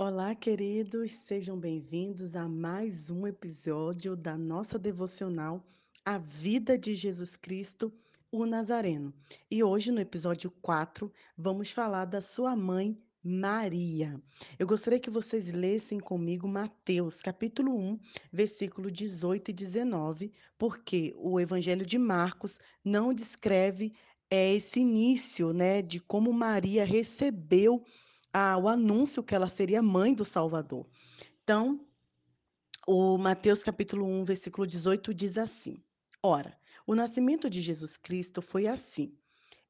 Olá, queridos, sejam bem-vindos a mais um episódio da nossa devocional A Vida de Jesus Cristo, o Nazareno. E hoje, no episódio 4, vamos falar da sua mãe, Maria. Eu gostaria que vocês lessem comigo Mateus, capítulo 1, versículo 18 e 19, porque o Evangelho de Marcos não descreve é, esse início, né, de como Maria recebeu o anúncio que ela seria mãe do Salvador. Então, o Mateus capítulo 1, versículo 18 diz assim: Ora, o nascimento de Jesus Cristo foi assim.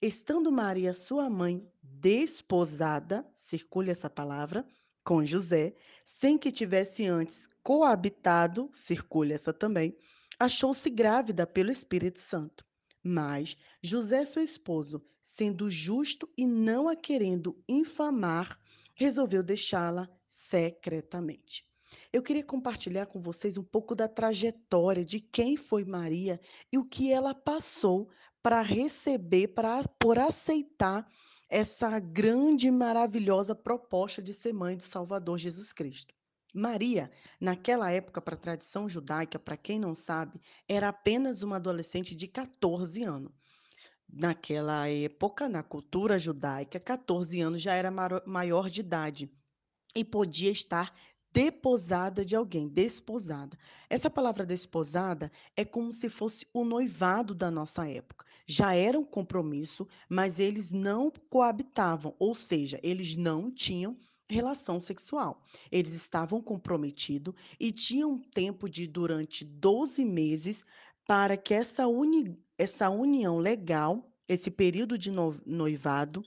Estando Maria, sua mãe, desposada, circule essa palavra, com José, sem que tivesse antes coabitado, circule essa também, achou-se grávida pelo Espírito Santo. Mas José, seu esposo, sendo justo e não a querendo infamar, resolveu deixá-la secretamente. Eu queria compartilhar com vocês um pouco da trajetória de quem foi Maria e o que ela passou para receber, para por aceitar essa grande e maravilhosa proposta de ser mãe do Salvador Jesus Cristo. Maria, naquela época, para a tradição judaica, para quem não sabe, era apenas uma adolescente de 14 anos. Naquela época, na cultura judaica, 14 anos já era maior de idade e podia estar deposada de alguém, desposada. Essa palavra desposada é como se fosse o noivado da nossa época. Já era um compromisso, mas eles não coabitavam, ou seja, eles não tinham relação sexual. Eles estavam comprometidos e tinham tempo de durante 12 meses para que essa, uni, essa união legal, esse período de noivado,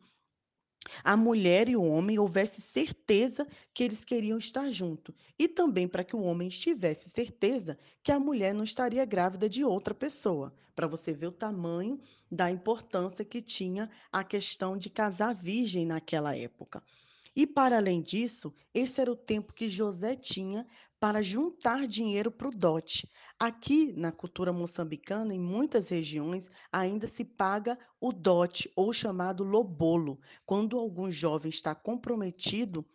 a mulher e o homem houvesse certeza que eles queriam estar juntos. E também para que o homem tivesse certeza que a mulher não estaria grávida de outra pessoa. Para você ver o tamanho da importância que tinha a questão de casar virgem naquela época. E para além disso, esse era o tempo que José tinha para juntar dinheiro para o dote. Aqui na cultura moçambicana, em muitas regiões, ainda se paga o dote, ou chamado lobolo, quando algum jovem está comprometido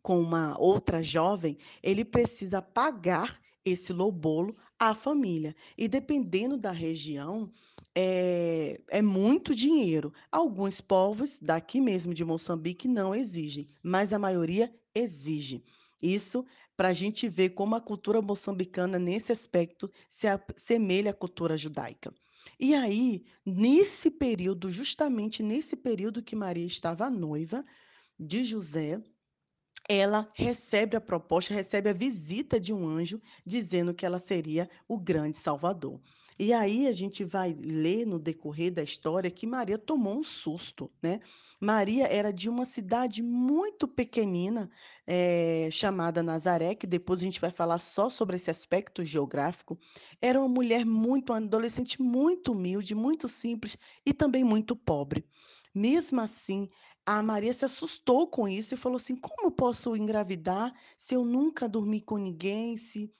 com uma outra jovem, ele precisa pagar esse lobolo à família. E dependendo da região, é, é muito dinheiro. Alguns povos daqui mesmo de Moçambique não exigem, mas a maioria exige. Isso para a gente ver como a cultura moçambicana, nesse aspecto, se assemelha à cultura judaica. E aí, nesse período, justamente nesse período que Maria estava noiva de José, ela recebe a proposta, recebe a visita de um anjo dizendo que ela seria o grande Salvador. E aí a gente vai ler no decorrer da história que Maria tomou um susto, né? Maria era de uma cidade muito pequenina, eh, chamada Nazaré, que depois a gente vai falar só sobre esse aspecto geográfico. Era uma mulher muito, uma adolescente muito humilde, muito simples e também muito pobre. Mesmo assim, a Maria se assustou com isso e falou assim: "Como posso engravidar se eu nunca dormi com ninguém, se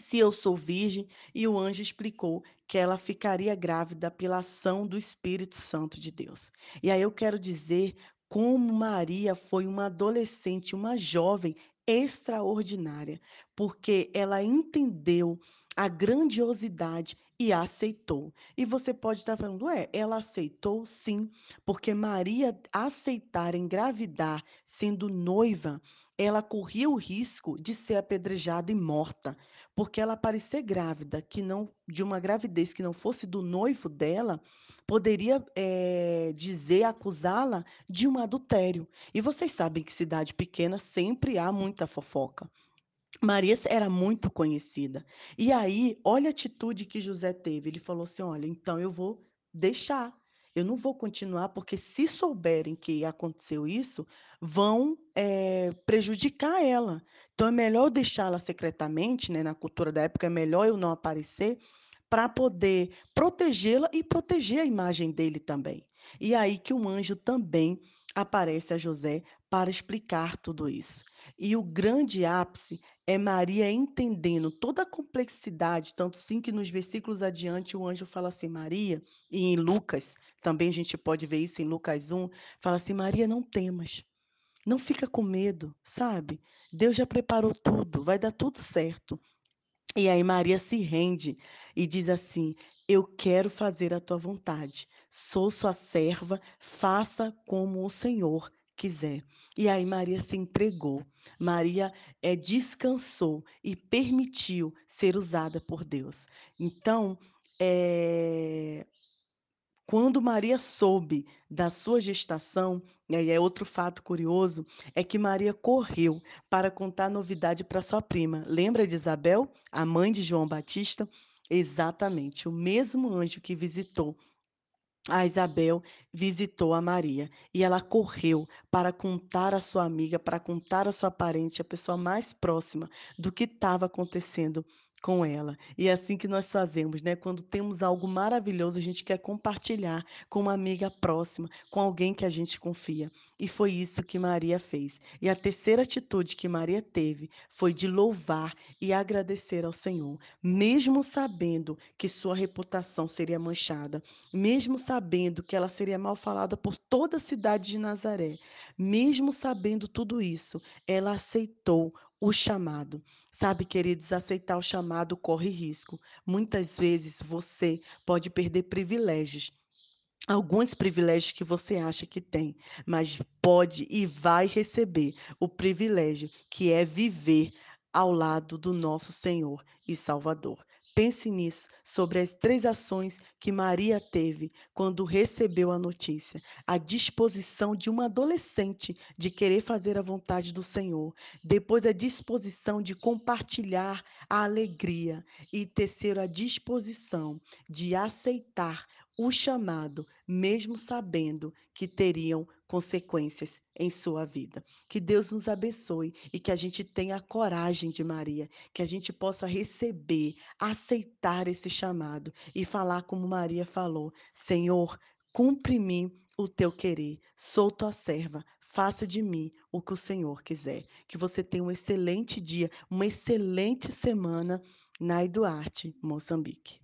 se eu sou virgem?" E o anjo explicou que ela ficaria grávida pela ação do Espírito Santo de Deus. E aí eu quero dizer como Maria foi uma adolescente, uma jovem extraordinária, porque ela entendeu a grandiosidade e aceitou. E você pode estar falando, ué, ela aceitou sim, porque Maria aceitar engravidar sendo noiva, ela corria o risco de ser apedrejada e morta, porque ela parecer grávida, que não de uma gravidez que não fosse do noivo dela, poderia eh, dizer, acusá-la de um adultério. E vocês sabem que cidade pequena sempre há muita fofoca. Maria era muito conhecida. E aí, olha a atitude que José teve. Ele falou assim: Olha, então eu vou deixar. Eu não vou continuar, porque se souberem que aconteceu isso, vão eh, prejudicar ela. Então é melhor deixá-la secretamente, né? Na cultura da época, é melhor eu não aparecer para poder protegê-la e proteger a imagem dele também. E aí que um anjo também aparece a José para explicar tudo isso. E o grande ápice é Maria entendendo toda a complexidade, tanto sim que nos versículos adiante o anjo fala assim, Maria, e em Lucas, também a gente pode ver isso em Lucas 1, fala assim, Maria, não temas. Não fica com medo, sabe? Deus já preparou tudo, vai dar tudo certo. E aí Maria se rende e diz assim: Eu quero fazer a tua vontade. Sou sua serva, faça como o Senhor quiser. E aí Maria se entregou. Maria é, descansou e permitiu ser usada por Deus. Então, é, quando Maria soube da sua gestação, e aí é outro fato curioso, é que Maria correu para contar a novidade para sua prima. Lembra de Isabel, a mãe de João Batista? Exatamente, o mesmo anjo que visitou a Isabel visitou a Maria e ela correu para contar à sua amiga, para contar à sua parente, a pessoa mais próxima do que estava acontecendo com ela. E é assim que nós fazemos, né? Quando temos algo maravilhoso, a gente quer compartilhar com uma amiga próxima, com alguém que a gente confia. E foi isso que Maria fez. E a terceira atitude que Maria teve foi de louvar e agradecer ao Senhor, mesmo sabendo que sua reputação seria manchada, mesmo sabendo que ela seria mal falada por toda a cidade de Nazaré, mesmo sabendo tudo isso, ela aceitou o chamado. Sabe, queridos, aceitar o chamado corre risco. Muitas vezes você pode perder privilégios alguns privilégios que você acha que tem, mas pode e vai receber o privilégio que é viver ao lado do nosso Senhor e Salvador. Pense nisso, sobre as três ações que Maria teve quando recebeu a notícia: a disposição de uma adolescente de querer fazer a vontade do Senhor, depois a disposição de compartilhar a alegria. E terceiro a disposição de aceitar o chamado, mesmo sabendo que teriam consequências em sua vida. Que Deus nos abençoe e que a gente tenha a coragem de Maria, que a gente possa receber, aceitar esse chamado e falar como Maria falou: Senhor, cumpre mim o teu querer, sou tua serva. Faça de mim o que o Senhor quiser. Que você tenha um excelente dia, uma excelente semana na Eduarte, Moçambique.